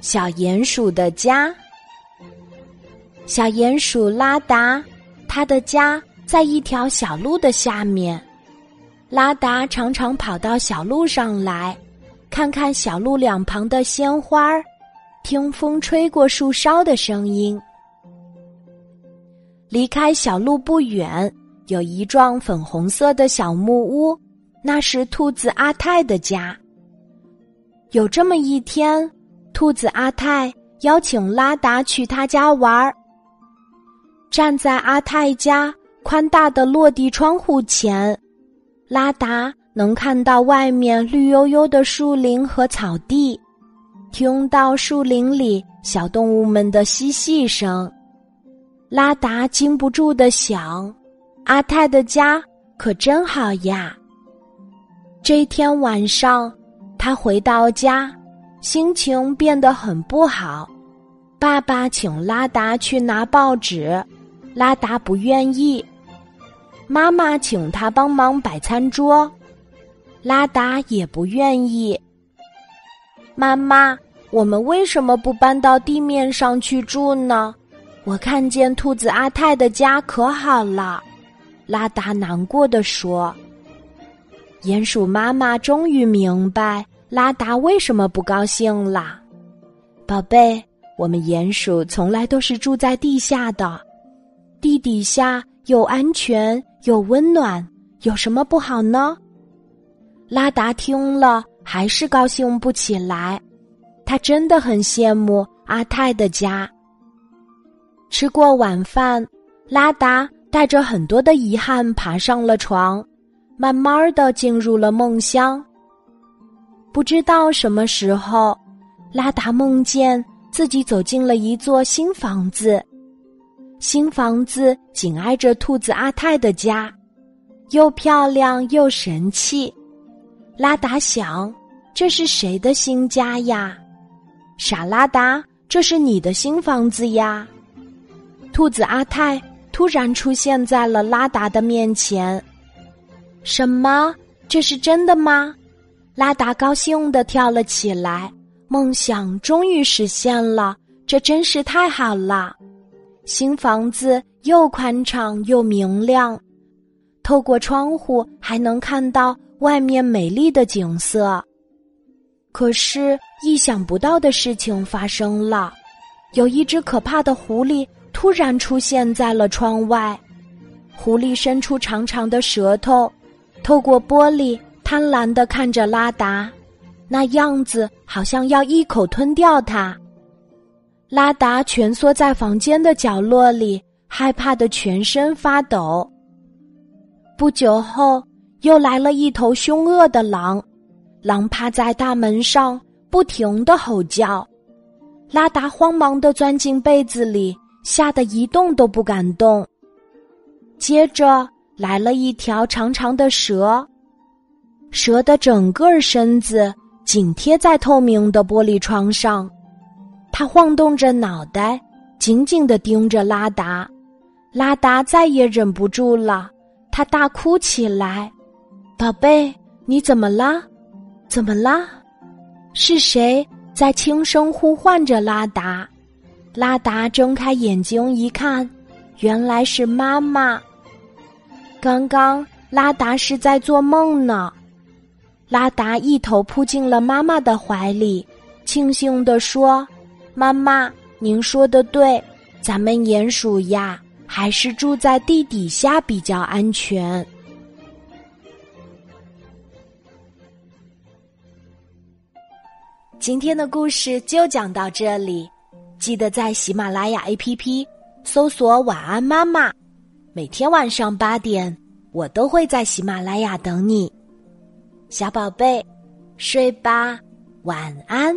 小鼹鼠的家。小鼹鼠拉达，他的家在一条小路的下面。拉达常常跑到小路上来，看看小路两旁的鲜花，听风吹过树梢的声音。离开小路不远，有一幢粉红色的小木屋，那是兔子阿泰的家。有这么一天，兔子阿泰邀请拉达去他家玩儿。站在阿泰家宽大的落地窗户前。拉达能看到外面绿油油的树林和草地，听到树林里小动物们的嬉戏声。拉达禁不住的想：阿泰的家可真好呀。这天晚上，他回到家，心情变得很不好。爸爸请拉达去拿报纸，拉达不愿意。妈妈请他帮忙摆餐桌，拉达也不愿意。妈妈，我们为什么不搬到地面上去住呢？我看见兔子阿泰的家可好了，拉达难过的说。鼹鼠妈妈终于明白拉达为什么不高兴了。宝贝，我们鼹鼠从来都是住在地下的，地底下又安全。又温暖，有什么不好呢？拉达听了还是高兴不起来，他真的很羡慕阿泰的家。吃过晚饭，拉达带着很多的遗憾爬上了床，慢慢的进入了梦乡。不知道什么时候，拉达梦见自己走进了一座新房子。新房子紧挨着兔子阿泰的家，又漂亮又神气。拉达想：这是谁的新家呀？傻拉达，这是你的新房子呀！兔子阿泰突然出现在了拉达的面前。什么？这是真的吗？拉达高兴的跳了起来，梦想终于实现了，这真是太好了。新房子又宽敞又明亮，透过窗户还能看到外面美丽的景色。可是，意想不到的事情发生了，有一只可怕的狐狸突然出现在了窗外。狐狸伸出长长的舌头，透过玻璃贪婪的看着拉达，那样子好像要一口吞掉它。拉达蜷缩在房间的角落里，害怕的全身发抖。不久后，又来了一头凶恶的狼，狼趴在大门上，不停的吼叫。拉达慌忙的钻进被子里，吓得一动都不敢动。接着来了一条长长的蛇，蛇的整个身子紧贴在透明的玻璃窗上。他晃动着脑袋，紧紧的盯着拉达。拉达再也忍不住了，他大哭起来：“宝贝，你怎么啦？怎么啦？是谁在轻声呼唤着拉达？”拉达睁开眼睛一看，原来是妈妈。刚刚拉达是在做梦呢。拉达一头扑进了妈妈的怀里，庆幸地说。妈妈，您说的对，咱们鼹鼠呀，还是住在地底下比较安全。今天的故事就讲到这里，记得在喜马拉雅 APP 搜索“晚安妈妈”，每天晚上八点，我都会在喜马拉雅等你，小宝贝，睡吧，晚安。